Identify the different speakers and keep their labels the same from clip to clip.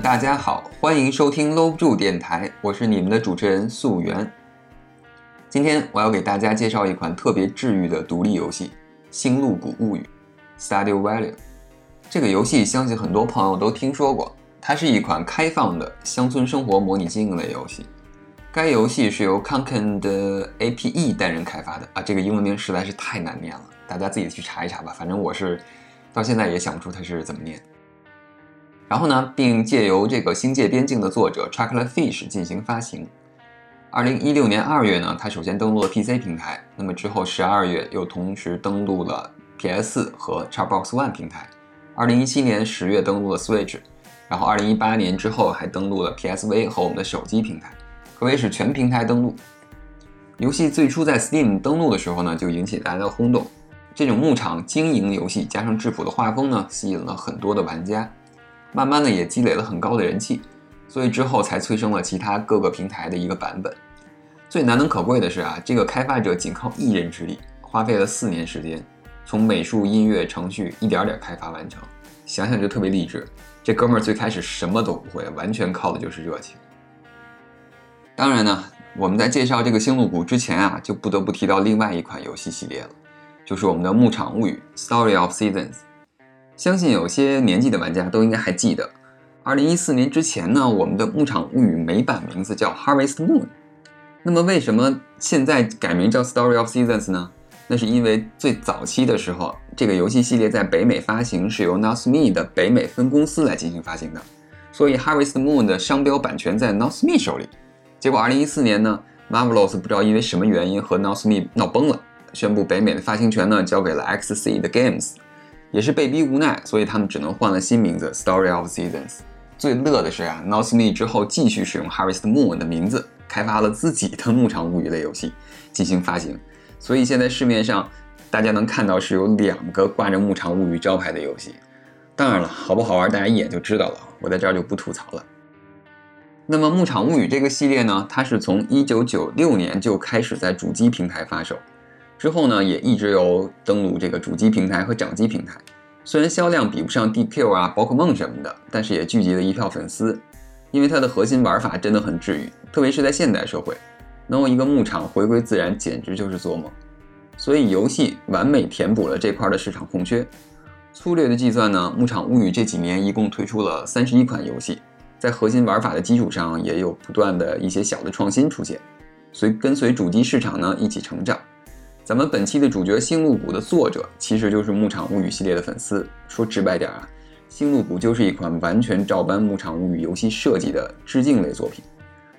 Speaker 1: 大家好，欢迎收听搂不住电台，我是你们的主持人素媛。今天我要给大家介绍一款特别治愈的独立游戏《星露谷物语》（Stardew Valley）。这个游戏相信很多朋友都听说过，它是一款开放的乡村生活模拟经营类游戏。该游戏是由 Conken 的 APE 担任开发的啊，这个英文名实在是太难念了，大家自己去查一查吧。反正我是到现在也想不出它是怎么念。然后呢，并借由这个《星界边境》的作者 Chocolate Fish 进行发行。二零一六年二月呢，它首先登陆了 PC 平台，那么之后十二月又同时登陆了 PS 和 Xbox One 平台。二零一七年十月登陆了 Switch，然后二零一八年之后还登陆了 PSV 和我们的手机平台，可谓是全平台登陆。游戏最初在 Steam 登陆的时候呢，就引起大家的轰动。这种牧场经营游戏加上质朴的画风呢，吸引了很多的玩家。慢慢的也积累了很高的人气，所以之后才催生了其他各个平台的一个版本。最难能可贵的是啊，这个开发者仅靠一人之力，花费了四年时间，从美术、音乐、程序一点点开发完成。想想就特别励志。这哥们儿最开始什么都不会，完全靠的就是热情。当然呢，我们在介绍这个星露谷之前啊，就不得不提到另外一款游戏系列了，就是我们的《牧场物语》（Story of Seasons）。相信有些年纪的玩家都应该还记得，二零一四年之前呢，我们的《牧场物语》美版名字叫《Harvest Moon》。那么为什么现在改名叫《Story of Seasons》呢？那是因为最早期的时候，这个游戏系列在北美发行是由 Northme 的北美分公司来进行发行的，所以《Harvest Moon》的商标版权在 Northme 手里。结果二零一四年呢，Marvelous 不知道因为什么原因和 Northme 闹崩了，宣布北美的发行权呢交给了 XC 的 Games。也是被逼无奈，所以他们只能换了新名字 Story of Seasons。最乐的是啊，Northme 之后继续使用 Harvest Moon 的名字，开发了自己的牧场物语类游戏进行发行。所以现在市面上大家能看到是有两个挂着牧场物语招牌的游戏。当然了，好不好玩大家一眼就知道了，我在这儿就不吐槽了。那么牧场物语这个系列呢，它是从1996年就开始在主机平台发售。之后呢，也一直有登陆这个主机平台和掌机平台。虽然销量比不上 DQ 啊、宝可梦什么的，但是也聚集了一票粉丝。因为它的核心玩法真的很治愈，特别是在现代社会，能有一个牧场回归自然，简直就是做梦。所以游戏完美填补了这块的市场空缺。粗略的计算呢，牧场物语这几年一共推出了三十一款游戏，在核心玩法的基础上，也有不断的一些小的创新出现，随跟随主机市场呢一起成长。咱们本期的主角星露谷的作者，其实就是《牧场物语》系列的粉丝。说直白点啊，星露谷就是一款完全照搬《牧场物语》游戏设计的致敬类作品。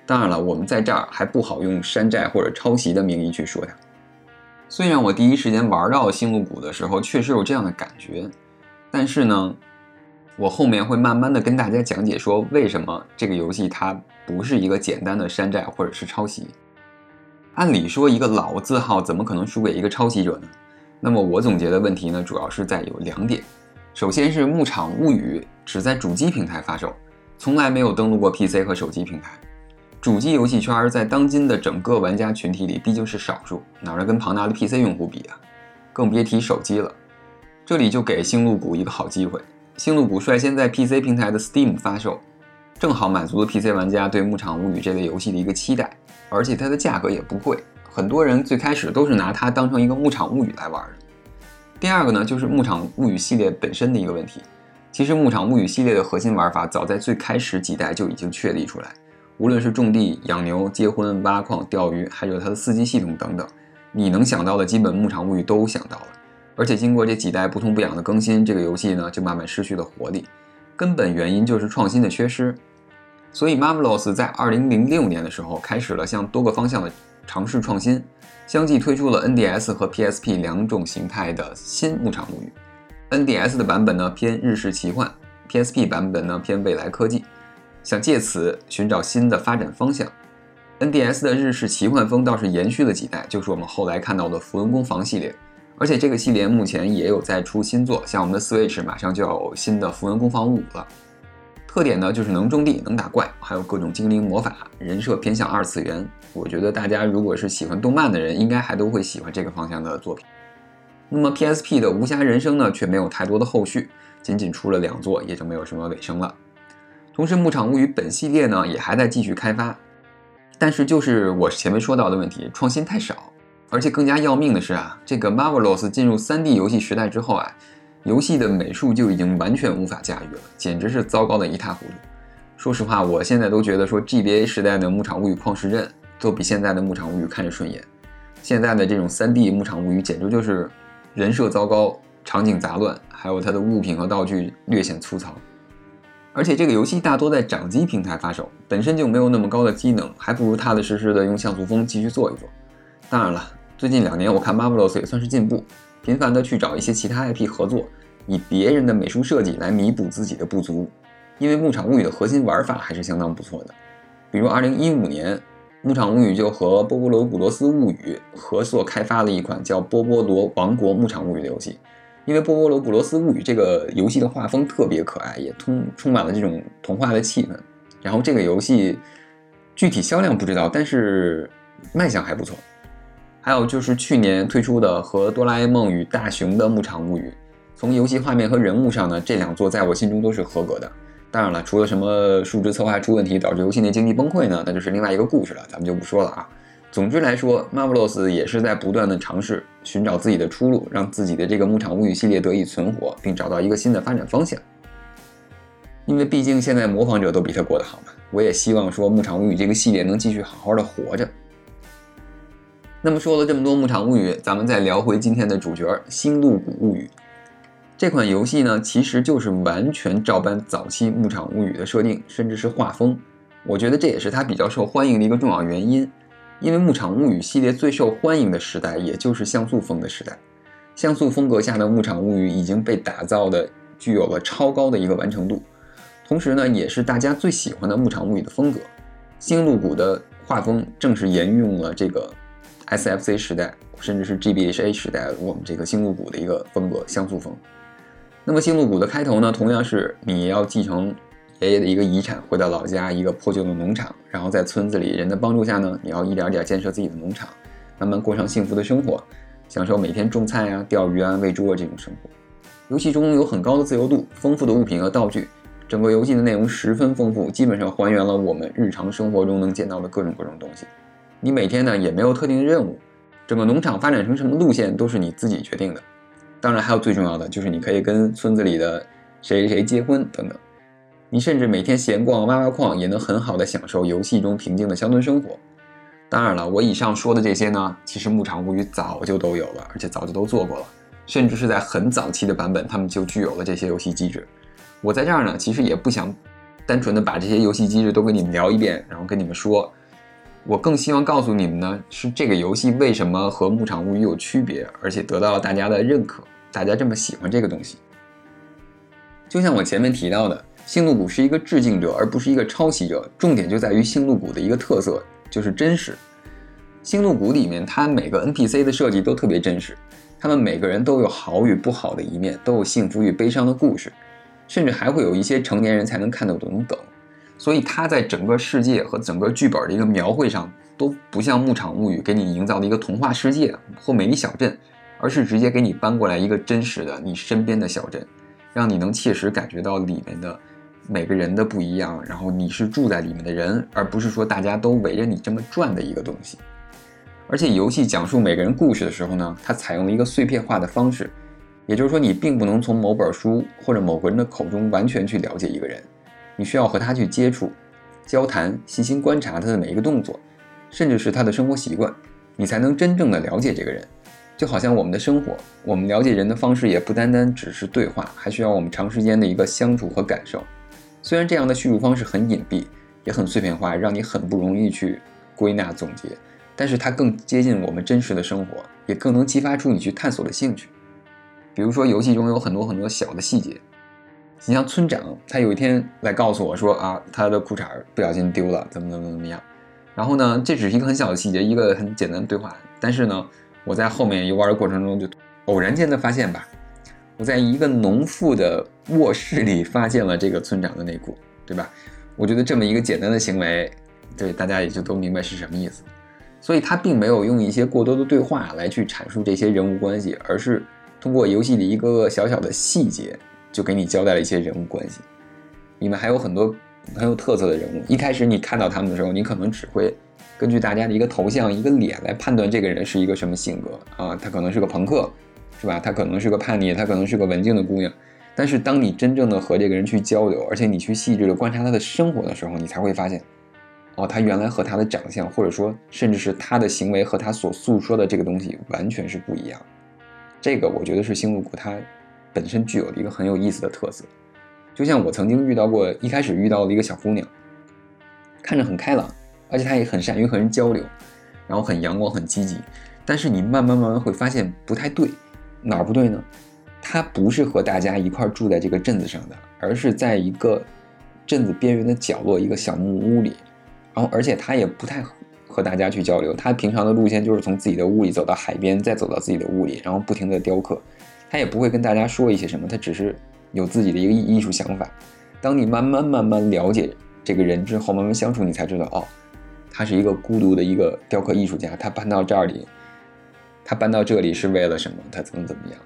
Speaker 1: 当然了，我们在这儿还不好用山寨或者抄袭的名义去说它。虽然我第一时间玩到星露谷的时候确实有这样的感觉，但是呢，我后面会慢慢的跟大家讲解说为什么这个游戏它不是一个简单的山寨或者是抄袭。按理说，一个老字号怎么可能输给一个抄袭者呢？那么我总结的问题呢，主要是在有两点。首先是《牧场物语》只在主机平台发售，从来没有登录过 PC 和手机平台。主机游戏圈在当今的整个玩家群体里毕竟是少数，哪能跟庞大的 PC 用户比啊？更别提手机了。这里就给星露谷一个好机会，星露谷率先在 PC 平台的 Steam 发售，正好满足了 PC 玩家对《牧场物语》这类游戏的一个期待。而且它的价格也不贵，很多人最开始都是拿它当成一个牧场物语来玩的。第二个呢，就是牧场物语系列本身的一个问题。其实牧场物语系列的核心玩法早在最开始几代就已经确立出来，无论是种地、养牛、结婚、挖矿、钓鱼，还有它的四季系统等等，你能想到的基本牧场物语都想到了。而且经过这几代不痛不痒的更新，这个游戏呢就慢慢失去了活力。根本原因就是创新的缺失。所以，Marvelous 在2006年的时候开始了向多个方向的尝试创新，相继推出了 NDS 和 PSP 两种形态的新牧场物语。NDS 的版本呢偏日式奇幻，PSP 版本呢偏未来科技，想借此寻找新的发展方向。NDS 的日式奇幻风倒是延续了几代，就是我们后来看到的符文攻防系列。而且这个系列目前也有在出新作，像我们的 Switch 马上就要有新的符文攻防五了。特点呢，就是能种地、能打怪，还有各种精灵魔法，人设偏向二次元。我觉得大家如果是喜欢动漫的人，应该还都会喜欢这个方向的作品。那么 PSP 的无暇人生呢，却没有太多的后续，仅仅出了两座，也就没有什么尾声了。同时，《牧场物语》本系列呢也还在继续开发，但是就是我前面说到的问题，创新太少，而且更加要命的是啊，这个 Marvelous 进入 3D 游戏时代之后啊，游戏的美术就已经完全无法驾驭了，简直是糟糕的一塌糊涂。说实话，我现在都觉得说 GBA 时代的《牧场物语》旷世镇都比现在的《牧场物语》看着顺眼。现在的这种 3D《牧场物语》简直就是人设糟糕，场景杂乱，还有它的物品和道具略显粗糙。而且这个游戏大多在掌机平台发售，本身就没有那么高的机能，还不如踏踏实实的用像素风继续做一做。当然了，最近两年我看 Marvelous 也算是进步，频繁的去找一些其他 IP 合作，以别人的美术设计来弥补自己的不足。因为《牧场物语》的核心玩法还是相当不错的，比如2015年，《牧场物语》就和波波罗古罗斯物语合作开发了一款叫《波波罗王国牧场物语》的游戏。因为《波波罗古罗斯物语》这个游戏的画风特别可爱，也充充满了这种童话的气氛。然后这个游戏具体销量不知道，但是卖相还不错。还有就是去年推出的和《哆啦 A 梦与大雄的牧场物语》，从游戏画面和人物上呢，这两座在我心中都是合格的。当然了，除了什么数值策划出问题导致游戏内经济崩溃呢？那就是另外一个故事了，咱们就不说了啊。总之来说，Marvelous 也是在不断的尝试寻找自己的出路，让自己的这个牧场物语系列得以存活，并找到一个新的发展方向。因为毕竟现在模仿者都比他过得好嘛，我也希望说牧场物语这个系列能继续好好的活着。那么说了这么多牧场物语，咱们再聊回今天的主角《星露谷物语》。这款游戏呢，其实就是完全照搬早期《牧场物语》的设定，甚至是画风。我觉得这也是它比较受欢迎的一个重要原因。因为《牧场物语》系列最受欢迎的时代，也就是像素风的时代。像素风格下的《牧场物语》已经被打造的具有了超高的一个完成度，同时呢，也是大家最喜欢的《牧场物语》的风格。星露谷的画风正是沿用了这个 SFC 时代，甚至是 GBHA 时代我们这个星露谷的一个风格——像素风。那么星露谷的开头呢，同样是你要继承爷爷的一个遗产，回到老家一个破旧的农场，然后在村子里人的帮助下呢，你要一点点建设自己的农场，慢慢过上幸福的生活，享受每天种菜啊、钓鱼啊、喂猪啊这种生活。游戏中有很高的自由度，丰富的物品和道具，整个游戏的内容十分丰富，基本上还原了我们日常生活中能见到的各种各种东西。你每天呢也没有特定的任务，整个农场发展成什么路线都是你自己决定的。当然，还有最重要的就是你可以跟村子里的谁谁结婚等等。你甚至每天闲逛挖挖矿，也能很好的享受游戏中平静的乡村生活。当然了，我以上说的这些呢，其实《牧场物语》早就都有了，而且早就都做过了，甚至是在很早期的版本，他们就具有了这些游戏机制。我在这儿呢，其实也不想单纯的把这些游戏机制都跟你们聊一遍，然后跟你们说。我更希望告诉你们呢，是这个游戏为什么和《牧场物语》有区别，而且得到了大家的认可，大家这么喜欢这个东西。就像我前面提到的，星露谷是一个致敬者，而不是一个抄袭者。重点就在于星露谷的一个特色，就是真实。星露谷里面，它每个 NPC 的设计都特别真实，他们每个人都有好与不好的一面，都有幸福与悲伤的故事，甚至还会有一些成年人才能看得懂的梗。所以它在整个世界和整个剧本的一个描绘上，都不像《牧场物语》给你营造的一个童话世界或美丽小镇，而是直接给你搬过来一个真实的你身边的小镇，让你能切实感觉到里面的每个人的不一样，然后你是住在里面的人，而不是说大家都围着你这么转的一个东西。而且游戏讲述每个人故事的时候呢，它采用了一个碎片化的方式，也就是说你并不能从某本书或者某个人的口中完全去了解一个人。你需要和他去接触、交谈，细心观察他的每一个动作，甚至是他的生活习惯，你才能真正的了解这个人。就好像我们的生活，我们了解人的方式也不单单只是对话，还需要我们长时间的一个相处和感受。虽然这样的叙述方式很隐蔽，也很碎片化，让你很不容易去归纳总结，但是它更接近我们真实的生活，也更能激发出你去探索的兴趣。比如说，游戏中有很多很多小的细节。你像村长，他有一天来告诉我说啊，他的裤衩不小心丢了，怎么怎么怎么样。然后呢，这只是一个很小的细节，一个很简单的对话。但是呢，我在后面游玩的过程中就偶然间的发现吧，我在一个农妇的卧室里发现了这个村长的内裤，对吧？我觉得这么一个简单的行为，对大家也就都明白是什么意思。所以他并没有用一些过多的对话来去阐述这些人物关系，而是通过游戏里一个个小小的细节。就给你交代了一些人物关系，里面还有很多很有特色的人物。一开始你看到他们的时候，你可能只会根据大家的一个头像、一个脸来判断这个人是一个什么性格啊，他可能是个朋克，是吧？他可能是个叛逆，他可能是个文静的姑娘。但是当你真正的和这个人去交流，而且你去细致的观察他的生活的时候，你才会发现，哦，他原来和他的长相，或者说甚至是他的行为和他所诉说的这个东西完全是不一样。这个我觉得是星露谷它本身具有的一个很有意思的特色。就像我曾经遇到过，一开始遇到的一个小姑娘，看着很开朗，而且她也很善于和人交流，然后很阳光、很积极。但是你慢慢慢慢会发现不太对，哪儿不对呢？她不是和大家一块住在这个镇子上的，而是在一个镇子边缘的角落一个小木屋里，然后而且她也不太和大家去交流。她平常的路线就是从自己的屋里走到海边，再走到自己的屋里，然后不停的雕刻。他也不会跟大家说一些什么，他只是。有自己的一个艺艺术想法。当你慢慢慢慢了解这个人之后，慢慢相处，你才知道，哦，他是一个孤独的一个雕刻艺术家。他搬到这里，他搬到这里是为了什么？他怎么怎么样？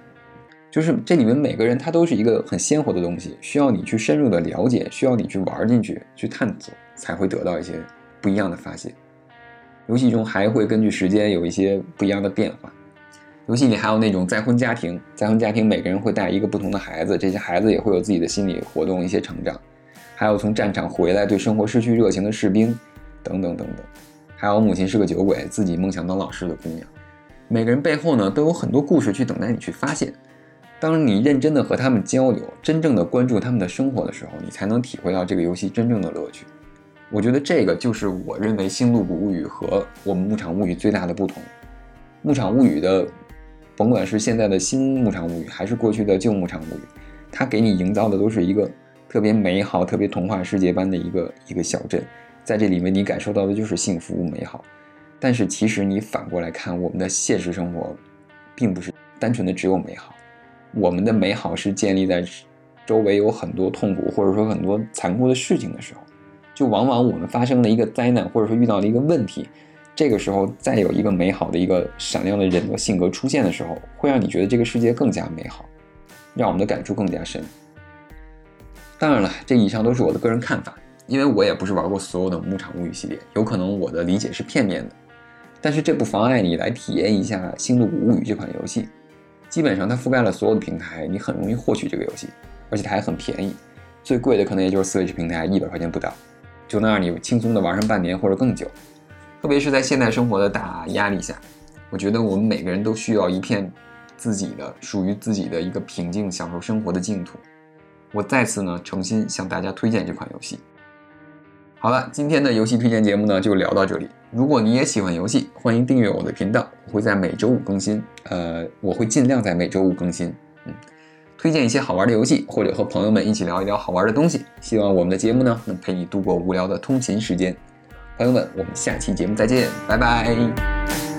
Speaker 1: 就是这里面每个人他都是一个很鲜活的东西，需要你去深入的了解，需要你去玩进去，去探索，才会得到一些不一样的发现。游戏中还会根据时间有一些不一样的变化。游戏里还有那种再婚家庭，再婚家庭每个人会带一个不同的孩子，这些孩子也会有自己的心理活动、一些成长。还有从战场回来对生活失去热情的士兵，等等等等。还有母亲是个酒鬼，自己梦想当老师的姑娘。每个人背后呢都有很多故事去等待你去发现。当你认真的和他们交流，真正的关注他们的生活的时候，你才能体会到这个游戏真正的乐趣。我觉得这个就是我认为《星露谷物语》和我们《牧场物语》最大的不同。《牧场物语》的。甭管是现在的新牧场物语，还是过去的旧牧场物语，它给你营造的都是一个特别美好、特别童话世界般的一个一个小镇，在这里面你感受到的就是幸福美好。但是其实你反过来看，我们的现实生活，并不是单纯的只有美好，我们的美好是建立在周围有很多痛苦或者说很多残酷的事情的时候，就往往我们发生了一个灾难，或者说遇到了一个问题。这个时候，再有一个美好的一个闪亮的人的性格出现的时候，会让你觉得这个世界更加美好，让我们的感触更加深。当然了，这以上都是我的个人看法，因为我也不是玩过所有的《牧场物语》系列，有可能我的理解是片面的。但是这不妨碍你来体验一下《星露谷物语》这款游戏。基本上它覆盖了所有的平台，你很容易获取这个游戏，而且它还很便宜，最贵的可能也就是 Switch 平台一百块钱不到，就能让你轻松的玩上半年或者更久。特别是在现代生活的大压力下，我觉得我们每个人都需要一片自己的、属于自己的一个平静、享受生活的净土。我再次呢，诚心向大家推荐这款游戏。好了，今天的游戏推荐节目呢就聊到这里。如果你也喜欢游戏，欢迎订阅我的频道，我会在每周五更新。呃，我会尽量在每周五更新。嗯，推荐一些好玩的游戏，或者和朋友们一起聊一聊好玩的东西。希望我们的节目呢能陪你度过无聊的通勤时间。朋友们我们下期节目再见拜拜。